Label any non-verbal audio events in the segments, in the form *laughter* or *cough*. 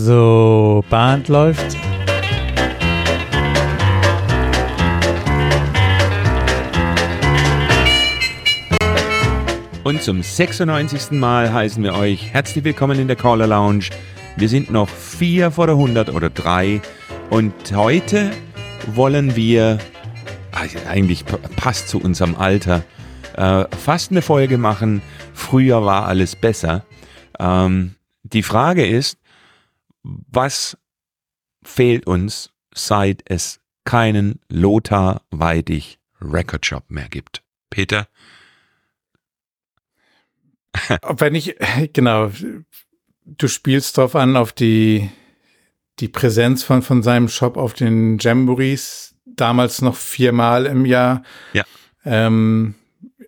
So, Band läuft. Und zum 96. Mal heißen wir euch herzlich willkommen in der Caller Lounge. Wir sind noch vier vor der 100 oder drei. Und heute wollen wir, also eigentlich passt zu unserem Alter, äh, fast eine Folge machen. Früher war alles besser. Ähm, die Frage ist, was fehlt uns, seit es keinen Lothar Weidig Record Shop mehr gibt? Peter? Wenn ich, *laughs* genau, du spielst drauf an, auf die, die Präsenz von, von seinem Shop auf den Jamborees, damals noch viermal im Jahr. Ja. Ähm,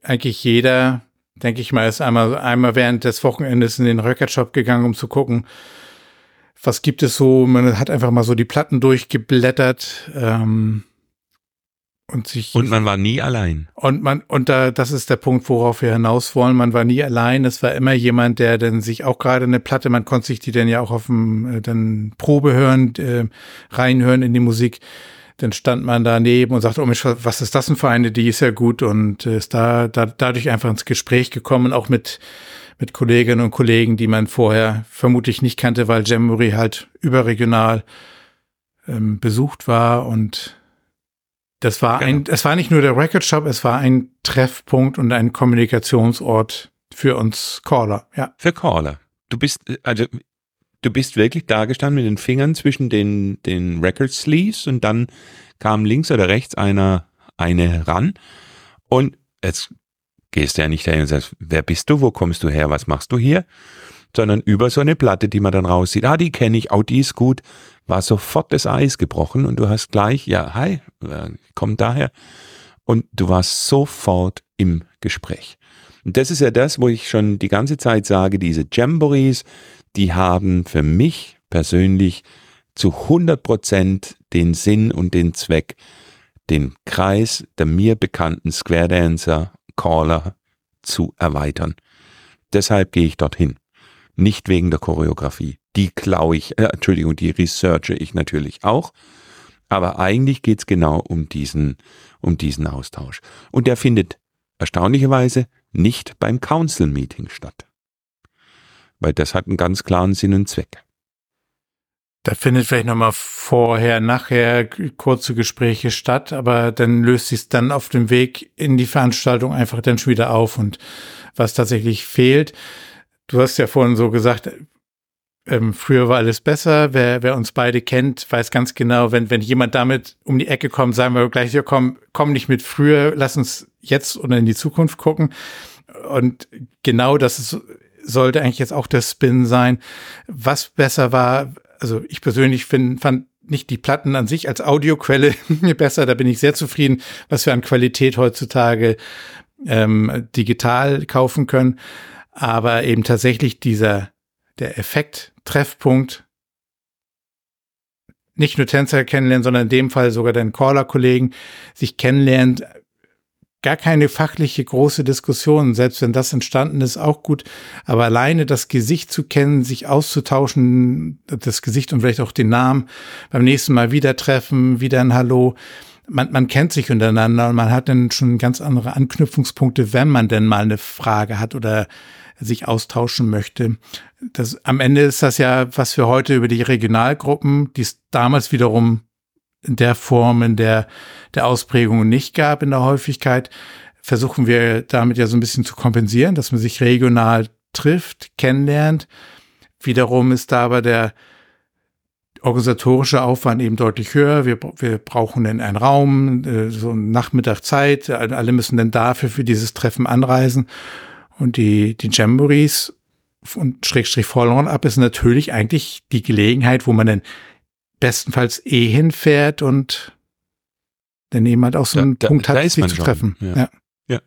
eigentlich jeder, denke ich mal, ist einmal, einmal während des Wochenendes in den Record Shop gegangen, um zu gucken, was gibt es so. Man hat einfach mal so die Platten durchgeblättert. Ähm, und sich und man war nie allein. Und man und da das ist der Punkt, worauf wir hinaus wollen. Man war nie allein. Es war immer jemand, der dann sich auch gerade eine Platte, man konnte sich die dann ja auch auf dem äh, dann Probe hören, äh, reinhören in die Musik. Dann stand man daneben und sagte, oh Mensch, was ist das denn für eine? Die ist ja gut und äh, ist da, da dadurch einfach ins Gespräch gekommen, auch mit mit Kolleginnen und Kollegen, die man vorher vermutlich nicht kannte, weil Jamboree halt überregional ähm, besucht war und das war genau. ein, es war nicht nur der Record Shop, es war ein Treffpunkt und ein Kommunikationsort für uns Caller, ja. Für Caller. Du bist, also, du bist wirklich da gestanden mit den Fingern zwischen den, den Record Sleeves und dann kam links oder rechts einer, eine ran und jetzt gehst ja nicht dahin und sagst, wer bist du, wo kommst du her, was machst du hier? Sondern über so eine Platte, die man dann raussieht, ah, die kenne ich, oh, die ist gut, war sofort das Eis gebrochen und du hast gleich, ja, hi, äh, komm daher. Und du warst sofort im Gespräch. Und das ist ja das, wo ich schon die ganze Zeit sage, diese Jamborees, die haben für mich persönlich zu 100 Prozent den Sinn und den Zweck, den Kreis der mir bekannten Square Dancer Caller zu erweitern. Deshalb gehe ich dorthin. Nicht wegen der Choreografie. Die klaue ich, äh, Entschuldigung, die researche ich natürlich auch. Aber eigentlich geht's genau um diesen, um diesen Austausch. Und der findet erstaunlicherweise nicht beim Council Meeting statt. Weil das hat einen ganz klaren Sinn und Zweck. Da findet vielleicht nochmal vorher, nachher kurze Gespräche statt, aber dann löst sich dann auf dem Weg in die Veranstaltung einfach dann schon wieder auf und was tatsächlich fehlt. Du hast ja vorhin so gesagt, ähm, früher war alles besser. Wer, wer uns beide kennt, weiß ganz genau, wenn, wenn jemand damit um die Ecke kommt, sagen wir gleich, ja, komm, komm nicht mit früher, lass uns jetzt oder in die Zukunft gucken. Und genau das ist, sollte eigentlich jetzt auch der Spin sein. Was besser war, also ich persönlich find, fand nicht die Platten an sich als Audioquelle *laughs* besser, da bin ich sehr zufrieden, was wir an Qualität heutzutage ähm, digital kaufen können. Aber eben tatsächlich dieser, der Effekt, Treffpunkt, nicht nur Tänzer kennenlernen, sondern in dem Fall sogar den Caller-Kollegen sich kennenlernen, gar keine fachliche große Diskussion, selbst wenn das entstanden ist, auch gut. Aber alleine das Gesicht zu kennen, sich auszutauschen, das Gesicht und vielleicht auch den Namen, beim nächsten Mal wieder treffen, wieder ein Hallo. Man, man kennt sich untereinander und man hat dann schon ganz andere Anknüpfungspunkte, wenn man denn mal eine Frage hat oder sich austauschen möchte. Das, am Ende ist das ja, was wir heute über die Regionalgruppen, die es damals wiederum der Form, in der der Ausprägung nicht gab in der Häufigkeit, versuchen wir damit ja so ein bisschen zu kompensieren, dass man sich regional trifft, kennenlernt. Wiederum ist da aber der organisatorische Aufwand eben deutlich höher. Wir, wir brauchen dann einen Raum, äh, so eine Nachmittagzeit. Alle müssen dann dafür für dieses Treffen anreisen. Und die, die Jamborees und Schrägstrich ab ist natürlich eigentlich die Gelegenheit, wo man dann bestenfalls eh hinfährt und dann eben halt auch so einen da, Punkt da, hat, da sich zu treffen. Ja. ja. ja.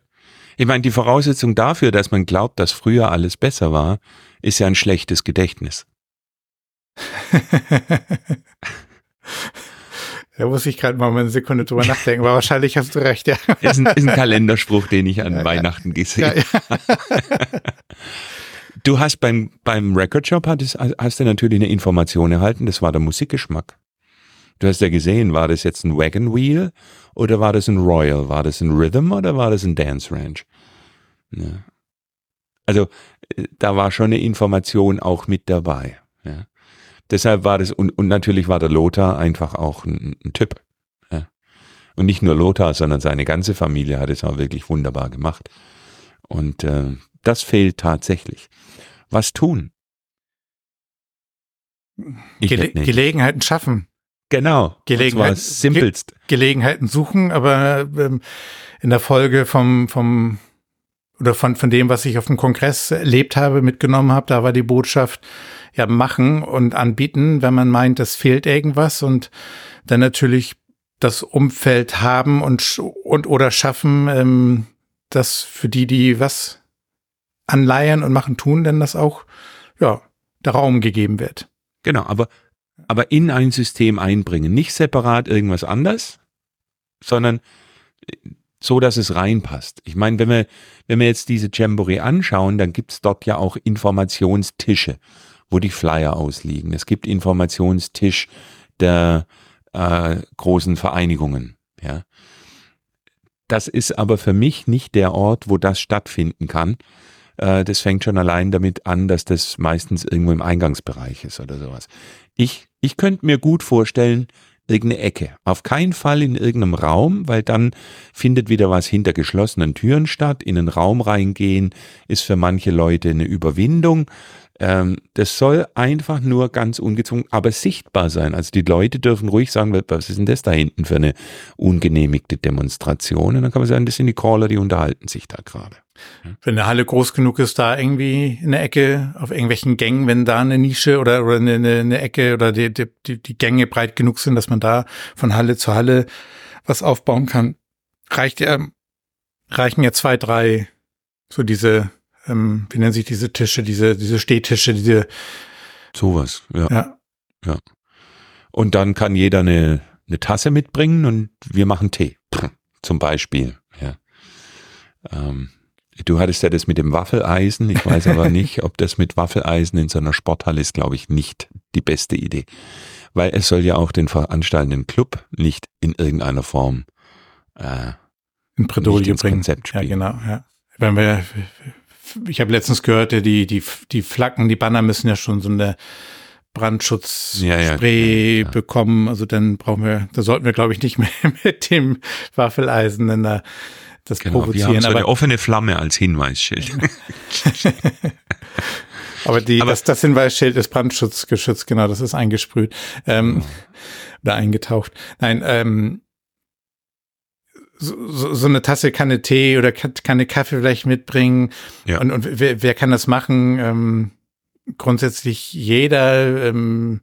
Ich meine, die Voraussetzung dafür, dass man glaubt, dass früher alles besser war, ist ja ein schlechtes Gedächtnis. *laughs* Da muss ich gerade mal eine Sekunde drüber nachdenken, aber wahrscheinlich hast du recht, ja. Ist ein, ist ein *laughs* Kalenderspruch, den ich an ja, Weihnachten gesehen habe. Ja, *laughs* du hast beim, beim Record Shop hast, hast du natürlich eine Information erhalten, das war der Musikgeschmack. Du hast ja gesehen, war das jetzt ein Wagon Wheel oder war das ein Royal? War das ein Rhythm oder war das ein Dance Ranch? Ja. Also äh, da war schon eine Information auch mit dabei. Ja. Deshalb war das, und, und natürlich war der Lothar einfach auch ein, ein Typ. Ja. Und nicht nur Lothar, sondern seine ganze Familie hat es auch wirklich wunderbar gemacht. Und äh, das fehlt tatsächlich. Was tun? Gele Gelegenheiten schaffen. Genau. Gelegenheit, simpelst. Ge Gelegenheiten suchen, aber ähm, in der Folge vom, vom oder von, von dem, was ich auf dem Kongress erlebt habe, mitgenommen habe, da war die Botschaft, ja, machen und anbieten, wenn man meint, es fehlt irgendwas und dann natürlich das Umfeld haben und, und oder schaffen, ähm, dass für die, die was anleihen und machen, tun, denn das auch, ja, der Raum gegeben wird. Genau, aber, aber in ein System einbringen, nicht separat irgendwas anders, sondern so, dass es reinpasst. Ich meine, wenn wir, wenn wir jetzt diese Jamboree anschauen, dann gibt's dort ja auch Informationstische, wo die Flyer ausliegen. Es gibt Informationstisch der äh, großen Vereinigungen. Ja. Das ist aber für mich nicht der Ort, wo das stattfinden kann. Äh, das fängt schon allein damit an, dass das meistens irgendwo im Eingangsbereich ist oder sowas. Ich, ich könnte mir gut vorstellen, irgendeine Ecke. Auf keinen Fall in irgendeinem Raum, weil dann findet wieder was hinter geschlossenen Türen statt. In einen Raum reingehen ist für manche Leute eine Überwindung. Ähm, das soll einfach nur ganz ungezwungen, aber sichtbar sein. Also die Leute dürfen ruhig sagen, was ist denn das da hinten für eine ungenehmigte Demonstration? Und dann kann man sagen, das sind die Caller, die unterhalten sich da gerade. Wenn eine Halle groß genug ist, da irgendwie eine Ecke auf irgendwelchen Gängen, wenn da eine Nische oder, oder eine, eine Ecke oder die, die, die Gänge breit genug sind, dass man da von Halle zu Halle was aufbauen kann, reicht ja, reichen ja zwei, drei, so diese, ähm, wie nennen sich diese Tische, diese, diese Stehtische, diese. Sowas, ja. ja. Ja. Und dann kann jeder eine, eine Tasse mitbringen und wir machen Tee. Zum Beispiel, ja. Ähm, Du hattest ja das mit dem Waffeleisen. Ich weiß aber *laughs* nicht, ob das mit Waffeleisen in so einer Sporthalle ist, glaube ich, nicht die beste Idee. Weil es soll ja auch den veranstaltenden Club nicht in irgendeiner Form äh, in Bredouille bringen. Konzept spielen. Ja, genau. Ja. Wenn wir, ich habe letztens gehört, die, die, die Flaggen, die Banner müssen ja schon so eine Brandschutzspray ja, ja, bekommen. Also dann brauchen wir, da sollten wir, glaube ich, nicht mehr *laughs* mit dem Waffeleisen in der das genau, provozieren. Wir haben so eine offene Flamme als Hinweisschild. *laughs* aber die, aber das, das Hinweisschild ist brandschutzgeschützt, genau, das ist eingesprüht ähm, oh. oder eingetaucht. Nein, ähm, so, so eine Tasse Kanne Tee oder Kanne Kaffee vielleicht mitbringen. Ja. Und, und wer, wer kann das machen? Ähm, grundsätzlich jeder. Ähm,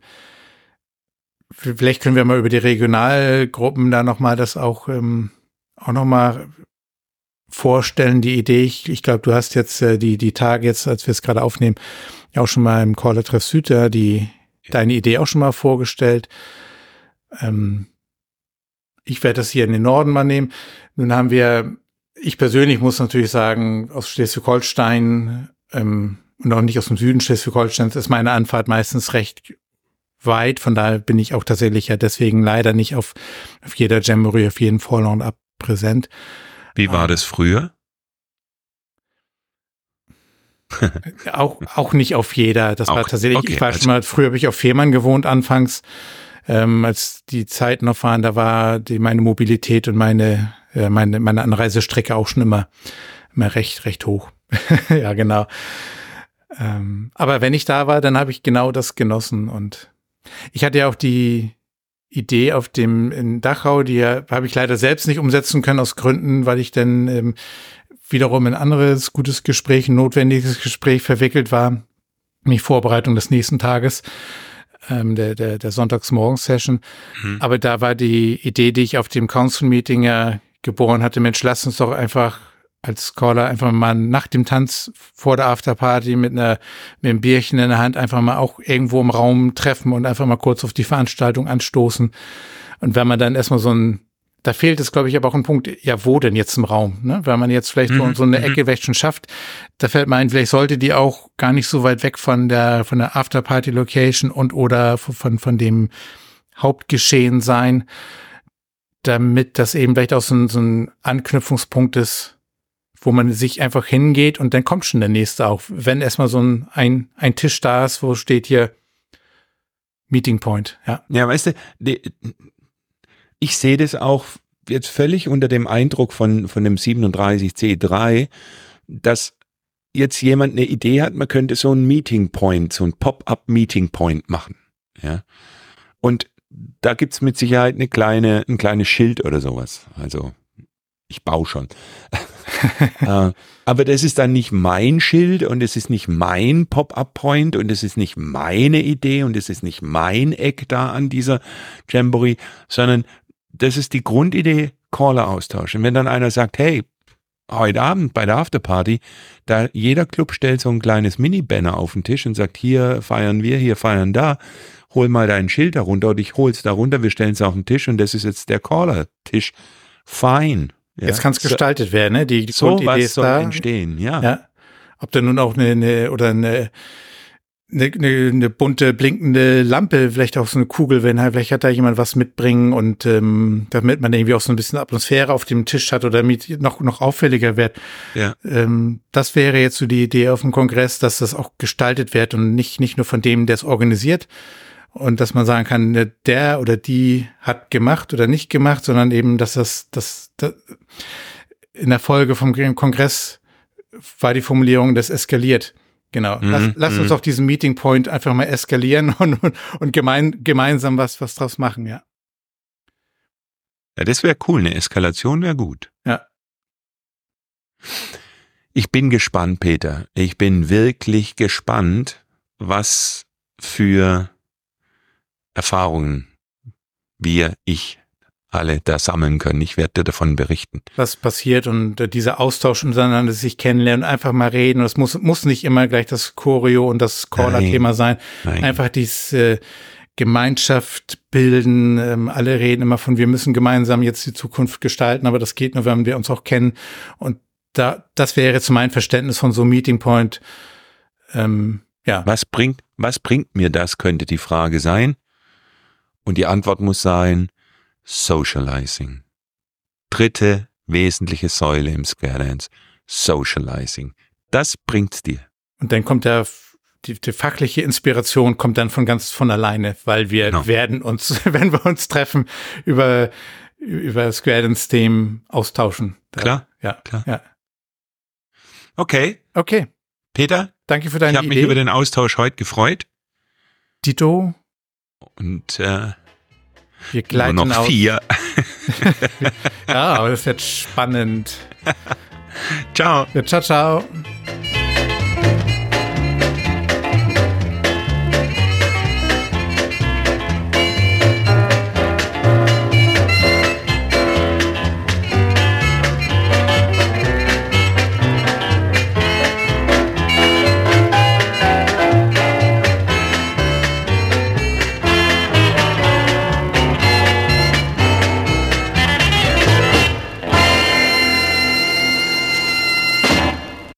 vielleicht können wir mal über die Regionalgruppen da nochmal das auch ähm, auch nochmal vorstellen, die Idee. Ich, ich glaube, du hast jetzt äh, die, die Tage jetzt, als wir es gerade aufnehmen, auch schon mal im Caller Treff Süder die, ja. deine Idee auch schon mal vorgestellt. Ähm, ich werde das hier in den Norden mal nehmen. Nun haben wir, ich persönlich muss natürlich sagen, aus Schleswig-Holstein ähm, und auch nicht aus dem Süden Schleswig-Holsteins ist meine Anfahrt meistens recht weit. Von daher bin ich auch tatsächlich ja deswegen leider nicht auf, auf jeder Jamboree, auf jeden Vorlauf ab präsent. Wie war das früher? auch, auch nicht auf jeder. Das auch, war tatsächlich, okay, ich war schon mal, früher habe ich auf Fehmarn gewohnt anfangs, ähm, als die Zeiten noch waren, da war die, meine Mobilität und meine, äh, meine, meine Anreisestrecke auch schon immer, immer recht, recht hoch. *laughs* ja, genau. Ähm, aber wenn ich da war, dann habe ich genau das genossen und ich hatte ja auch die, Idee auf dem in Dachau, die habe ich leider selbst nicht umsetzen können aus Gründen, weil ich dann ähm, wiederum in anderes gutes Gespräch, ein notwendiges Gespräch verwickelt war, mich Vorbereitung des nächsten Tages, ähm, der, der, der Sonntagsmorgens-Session. Mhm. Aber da war die Idee, die ich auf dem Council-Meeting ja geboren hatte, Mensch, lass uns doch einfach als Caller einfach mal nach dem Tanz vor der Afterparty mit einer mit einem Bierchen in der Hand einfach mal auch irgendwo im Raum treffen und einfach mal kurz auf die Veranstaltung anstoßen. Und wenn man dann erstmal so ein da fehlt es, glaube ich, aber auch ein Punkt, ja, wo denn jetzt im Raum? Ne? Wenn man jetzt vielleicht mhm. so eine mhm. Ecke vielleicht schon schafft, da fällt mir ein, vielleicht sollte die auch gar nicht so weit weg von der, von der Afterparty-Location und oder von, von dem Hauptgeschehen sein, damit das eben vielleicht auch so ein, so ein Anknüpfungspunkt ist, wo man sich einfach hingeht und dann kommt schon der nächste auch. Wenn erstmal so ein, ein, ein Tisch da ist, wo steht hier Meeting Point, ja. Ja, weißt du, die, ich sehe das auch jetzt völlig unter dem Eindruck von, von dem 37C3, dass jetzt jemand eine Idee hat, man könnte so ein Meeting Point, so ein Pop-up Meeting Point machen. Ja. Und da gibt's mit Sicherheit eine kleine, ein kleines Schild oder sowas. Also ich baue schon. *laughs* Äh, aber das ist dann nicht mein Schild und es ist nicht mein Pop-up-Point und es ist nicht meine Idee und es ist nicht mein Eck da an dieser Jamboree, sondern das ist die Grundidee Caller-Austausch. Und wenn dann einer sagt, hey, heute Abend bei der Afterparty, da jeder Club stellt so ein kleines Mini-Banner auf den Tisch und sagt, hier feiern wir, hier feiern da, hol mal dein Schild darunter und ich hol's darunter, wir stellen es auf den Tisch und das ist jetzt der Caller-Tisch. Fein. Ja. Jetzt kann es gestaltet werden, ne? Die, die so Grundidee ist soll da. entstehen, ja. ja. Ob da nun auch eine, eine oder eine, eine, eine, eine bunte blinkende Lampe, vielleicht auch so eine Kugel, wenn halt, vielleicht hat da jemand was mitbringen und ähm, damit man irgendwie auch so ein bisschen Atmosphäre auf dem Tisch hat oder damit noch noch auffälliger wird. Ja. Ähm, das wäre jetzt so die Idee auf dem Kongress, dass das auch gestaltet wird und nicht nicht nur von dem, der es organisiert, und dass man sagen kann, ne, der oder die hat gemacht oder nicht gemacht, sondern eben, dass das, das, das in der Folge vom Kongress war die Formulierung, das eskaliert. Genau. Mhm, lass, lass uns auch diesen Meeting Point einfach mal eskalieren *laughs* und, und, und gemein, gemeinsam was, was draus machen, ja. Ja, das wäre cool. Eine Eskalation wäre gut. Ja. Ich bin gespannt, Peter. Ich bin wirklich gespannt, was für Erfahrungen wir, ich, alle da sammeln können. Ich werde dir davon berichten. Was passiert und äh, dieser Austausch untereinander, sich kennenlernen, einfach mal reden. Es muss, muss nicht immer gleich das Choreo und das Caller-Thema sein. Nein. Einfach diese äh, Gemeinschaft bilden. Ähm, alle reden immer von, wir müssen gemeinsam jetzt die Zukunft gestalten, aber das geht nur, wenn wir uns auch kennen. Und da, das wäre jetzt mein Verständnis von so Meeting Point. Ähm, ja. Was bringt, was bringt mir das, könnte die Frage sein. Und die Antwort muss sein Socializing. Dritte wesentliche Säule im Square Dance. Socializing. Das bringt's dir. Und dann kommt der die, die fachliche Inspiration kommt dann von ganz von alleine, weil wir. Genau. werden uns, *laughs* wenn wir uns treffen, über über Square Dance Themen austauschen. Da, klar, ja, klar. Ja. Okay. Okay. Peter, danke für deine Ich habe mich über den Austausch heute gefreut. Dito. Und äh, wir gleiten nur noch aus. vier. *laughs* ja, aber das wird spannend. ciao. Ja, ciao, ciao.